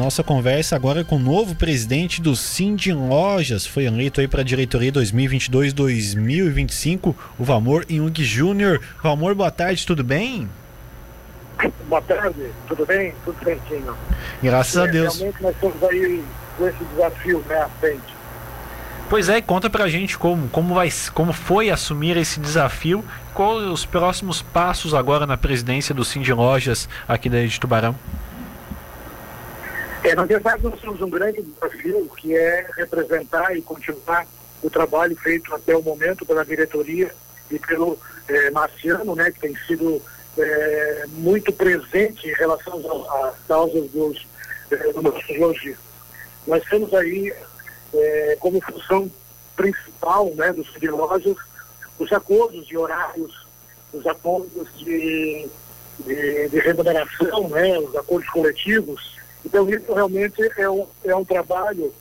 Nossa conversa agora com o novo presidente do Cindy Lojas. Foi eleito aí para a diretoria 2022-2025, o Valmor Jung Júnior. Valmor, boa tarde, tudo bem? Boa tarde, tudo bem? Tudo certinho. Graças é, a Deus. Realmente nós estamos aí com esse desafio né, à frente. Pois é, conta pra gente como, como, vai, como foi assumir esse desafio, quais os próximos passos agora na presidência do Cindy Lojas aqui da de Tubarão. É, na verdade, nós temos um grande desafio que é representar e continuar o trabalho feito até o momento pela diretoria e pelo é, Marciano, né, que tem sido é, muito presente em relação às causas dos, lojistas. Nós temos aí como função principal né, dos lojas os acordos de horários, os acordos de, de, de remuneração, né, os acordos coletivos. Então, isso realmente é um, é um trabalho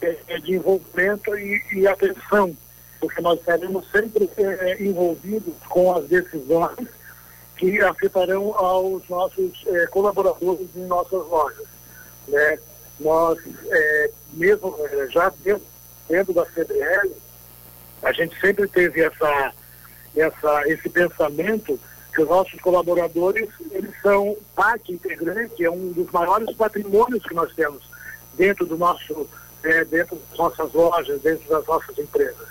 é, é de envolvimento e, e, atenção, porque nós estaremos sempre é, envolvidos com as decisões que afetarão aos nossos é, colaboradores em nossas lojas. Né? Nós, é, mesmo é, já dentro, dentro da CDL, a gente sempre teve essa, essa, esse pensamento que os nossos colaboradores, eles são parte integrante, é um dos maiores patrimônios que nós temos dentro do nosso, é, dentro das nossas lojas, dentro das nossas empresas.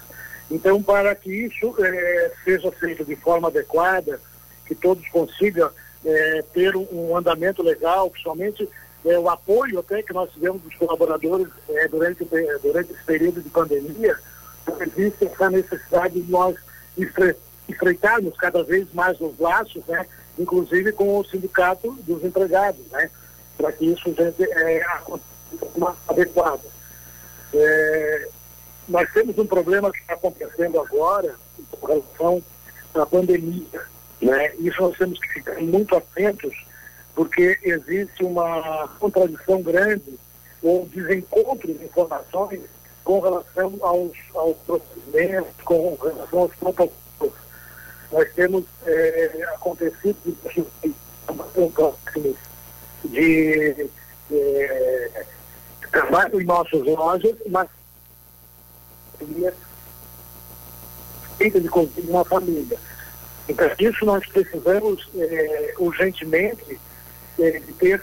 Então, para que isso é, seja feito de forma adequada, que todos consigam é, ter um, um andamento legal, principalmente é, o apoio até que nós tivemos dos colaboradores é, durante, durante esse período de pandemia, existe essa necessidade de nós estreitarmos cada vez mais os laços, né, inclusive com o sindicato dos empregados, né, para que isso gente, é, adequada. É, nós temos um problema que está acontecendo agora com relação à pandemia. Né? Isso nós temos que ficar muito atentos porque existe uma contradição grande ou desencontro de informações com relação aos, aos procedimentos, com relação aos protocolos. Nós temos é, acontecido de é, trabalho em nossas lojas, mas feita de Covid na família. Então, isso nós precisamos é, urgentemente é, ter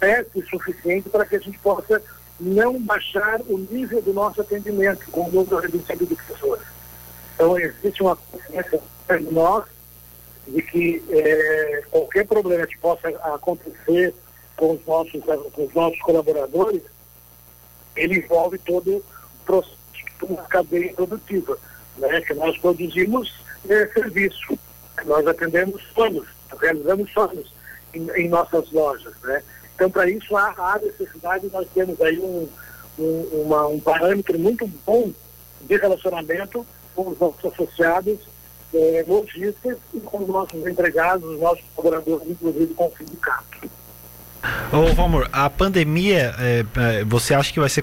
é, suficientes para que a gente possa não baixar o nível do nosso atendimento com o número reduzido de pessoas. Então, existe uma consciência de nós de que é, qualquer problema que possa acontecer com os nossos, com os nossos colaboradores, ele envolve todo o processo, uma cadeia produtiva, né? que nós produzimos é, serviço, nós atendemos sonhos, realizamos sonhos em, em nossas lojas, né? Então, para isso, há, há necessidade, nós temos aí um, um, uma, um parâmetro muito bom de relacionamento com os nossos associados eh, lojistas e com os nossos empregados, os nossos colaboradores, inclusive com o sindicato. Ô Valmor, a pandemia, é, é, você acha que vai, ser,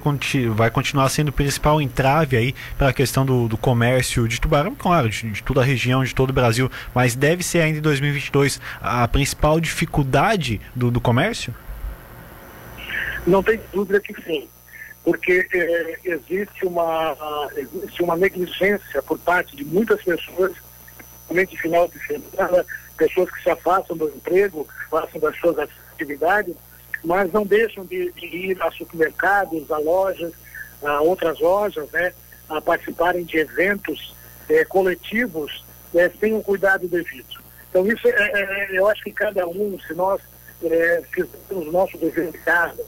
vai continuar sendo o principal entrave aí para a questão do, do, comércio de Tubarão, claro, de, de, toda a região, de todo o Brasil, mas deve ser ainda em 2022 a principal dificuldade do, do comércio? Não tem dúvida que sim, porque é, existe, uma, existe uma negligência por parte de muitas pessoas, principalmente final de semana, pessoas que se afastam do emprego, afastam das suas atividades, mas não deixam de, de ir a supermercados, a lojas, a outras lojas, né, a participarem de eventos é, coletivos é, sem um cuidado devido. Então isso, é, é, eu acho que cada um, se nós é, fizermos o nosso dever de casa,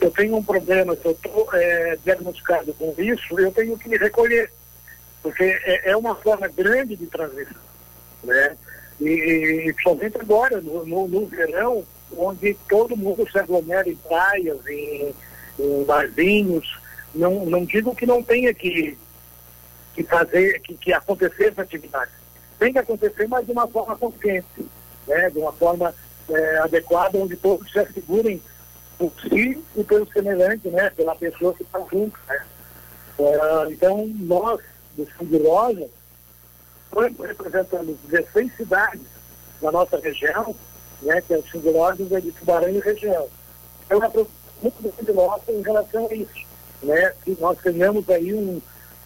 eu tenho um problema, se eu estou é, diagnosticado com isso, eu tenho que me recolher, porque é, é uma forma grande de transição, né? E, e principalmente agora, no, no, no verão, onde todo mundo se aglomera em praias, em, em barzinhos. Não, não digo que não tenha que, que fazer, que, que acontecer essa atividade. Tem que acontecer, mas de uma forma consciente, né? de uma forma é, adequada, onde todos se assegurem por si e pelo semelhante, né? pela pessoa que está junto. Né? É, então, nós, do Fundo de Loja, representamos 16 cidades da nossa região, né, que é o Singuloses é de Tubarão e região. É uma muito nossa em relação a isso. Né? Que nós tenhamos aí um,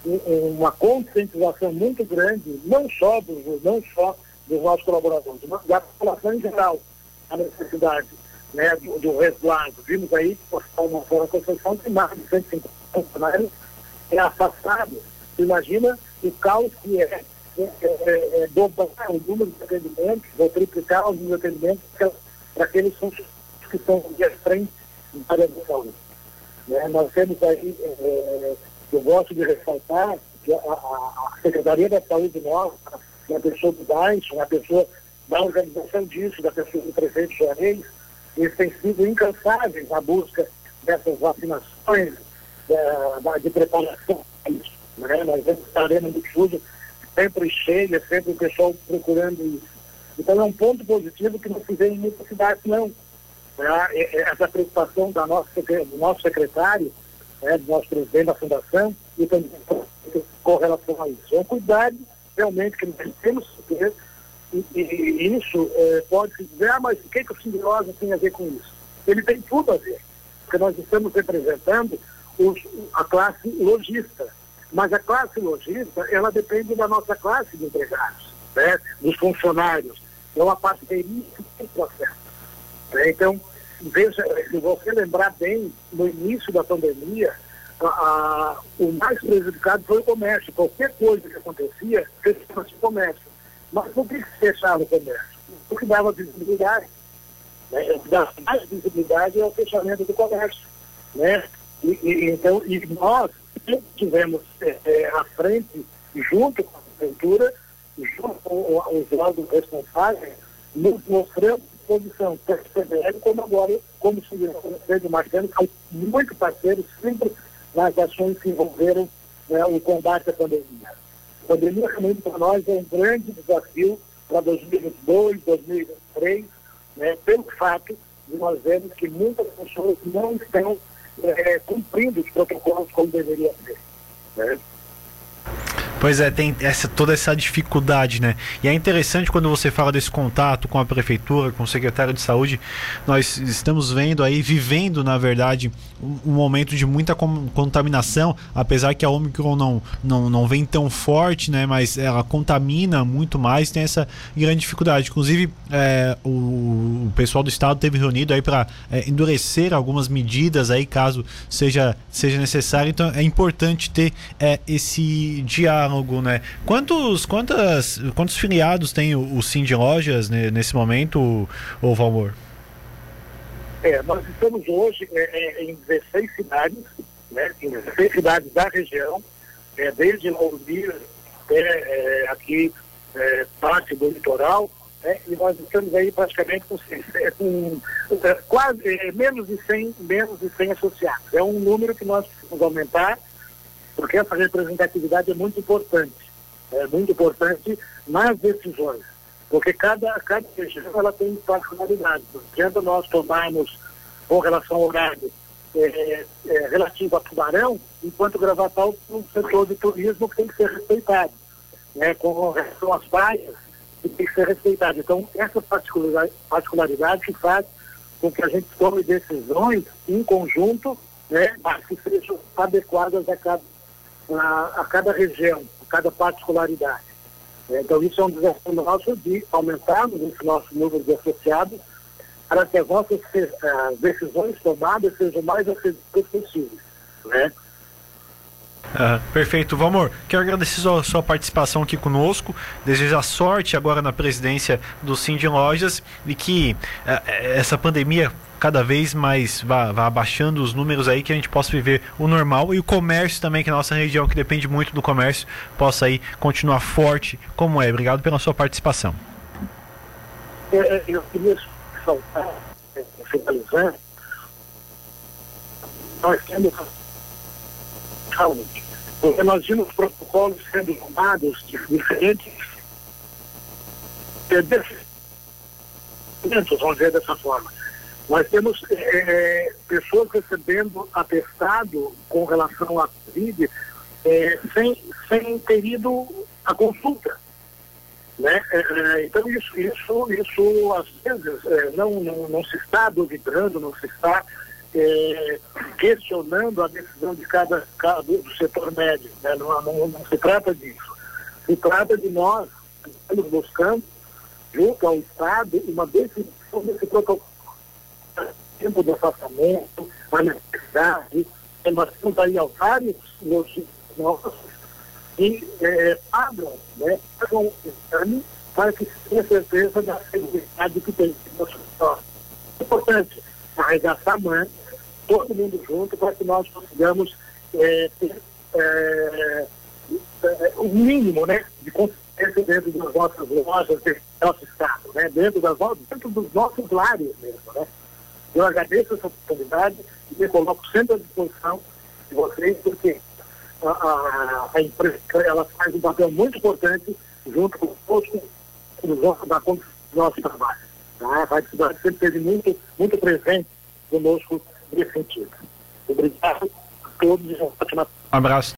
um, uma conscientização muito grande, não só dos, não só dos nossos colaboradores, mas da população em geral, a necessidade né, do, do resguardo. Vimos aí que uma fora construção de mais de 150 funcionários é afastado. Imagina o caos que é, é, é, é dobrar o número de atendimentos, ou triplicar o número de atendimentos para aqueles funcionários que estão de frente em área de saúde. Né? Nós temos aí, é, eu gosto de ressaltar que a, a, Secretaria da Saúde nossa, a pessoa do Dyson, a pessoa da organização disso, da pessoa do prefeito Juarez, eles têm sido incansáveis na busca dessas vacinações, de, de preparação para isso. Né? Nós vemos a arena do SUS sempre cheia, sempre o pessoal procurando isso. Então é um ponto positivo que não se vê em muitas cidades, não. É, essa preocupação da nossa, do nosso secretário, né, do nosso presidente da fundação, e também com relação a isso. É um cuidado realmente que nós temos que ter e, e isso é, pode se dizer, ah, mas o que, que o simbiose tem a ver com isso? Ele tem tudo a ver, porque nós estamos representando os, a classe logista. Mas a classe logista, ela depende da nossa classe de empregados, né? dos funcionários. É uma parceria tem processo. Né? Então, veja, se você lembrar bem, no início da pandemia, a, a, o mais prejudicado foi o comércio. Qualquer coisa que acontecia, fechava o comércio. Mas por que fechava o comércio? Porque dava visibilidade. Né? O que dava mais visibilidade é o fechamento do comércio. Né? E, e então, e nós tivemos é, é, à frente, junto com a prefeitura, junto com os órgãos responsáveis, nos mostrando posição, tanto como agora, como o Pedro Marcelo, que são muito parceiros sempre nas ações que envolveram né, o combate à pandemia. A pandemia realmente para nós é um grande desafio para 2022, 2023, né, pelo fato de nós vermos que muitas pessoas não estão é, cumprindo os protocolos como deveria ser. Né? Pois é, tem essa, toda essa dificuldade, né? E é interessante quando você fala desse contato com a prefeitura, com o secretário de saúde, nós estamos vendo aí, vivendo, na verdade, um, momento de muita contaminação, apesar que a Omicron não, não, não vem tão forte, né? Mas ela contamina muito mais, tem essa grande dificuldade. Inclusive, é, o, o, pessoal do estado teve reunido aí para é, endurecer algumas medidas aí, caso seja, seja necessário. Então, é importante ter é, esse diálogo diálogo, né? Quantos, quantas, quantos filiados tem o, Sim de Lojas né, nesse momento, o Valmor? É, nós estamos hoje é, é, em 16 cidades, né? Em 16 cidades da região, é, desde Laurmir até é, aqui é, parte do litoral, né? e nós estamos aí praticamente com, com é, quase é, menos de 100 menos de 100 associados. É um número que nós precisamos aumentar porque essa representatividade é muito importante, é muito importante nas decisões, porque cada, cada região ela tem particularidade. Não adianta nós tomarmos com relação ao horário é, é, relativo a Tubarão, enquanto Gravatal um setor de turismo que tem que ser respeitado. Né, com relação às praias, que tem que ser respeitado. Então, essa particularidade, particularidade que faz com que a gente tome decisões em conjunto, né, mas que sejam adequadas a cada a, a cada região, a cada particularidade. Então, isso é um desafio nosso de aumentarmos esse nosso número de associados para que as nossas uh, decisões tomadas sejam mais acessíveis possíveis. Né? Uh, perfeito, Valmor. Quero agradecer a sua participação aqui conosco, desejar sorte agora na presidência do Cindy Lojas e que uh, essa pandemia cada vez mais vá, vá abaixando os números aí, que a gente possa viver o normal e o comércio também, que a nossa região, que depende muito do comércio, possa aí continuar forte como é. Obrigado pela sua participação. É, é eu queria saltar, é, finalizar, nós temos porque nós vimos protocolos sendo tomados diferentes, vamos dizer dessa forma. Nós temos é, pessoas recebendo atestado com relação à Covid é, sem, sem ter ido à consulta. Né? É, então isso, isso, isso às vezes não, não, não se está duvidando, não se está é, questionando a decisão de cada, cada do setor médio. Né? Não, não, não, se trata disso. Se trata de nós estamos buscando, junto ao Estado, uma definição desse protocolo. Tempo de afastamento, a necessidade, nós temos aí vários nossos que é, pagam, né, pagam o exame para que se tenha certeza da segurança que tem no hospital. É importante arregaçar a todo mundo junto, para que nós consigamos é, ter é, é, o mínimo né, de consciência dentro das nossas lojas, dentro do nosso estado, né, dentro, das, dentro dos nossos lares mesmo. Né. Eu agradeço essa oportunidade e me coloco sempre à disposição de vocês, porque a, a, a empresa ela faz um papel muito importante junto conosco no nosso, da do nosso trabalho. A Rádio Cidade sempre esteve muito, muito presente conosco nesse sentido. Obrigado a todos e uma ótima Um abraço.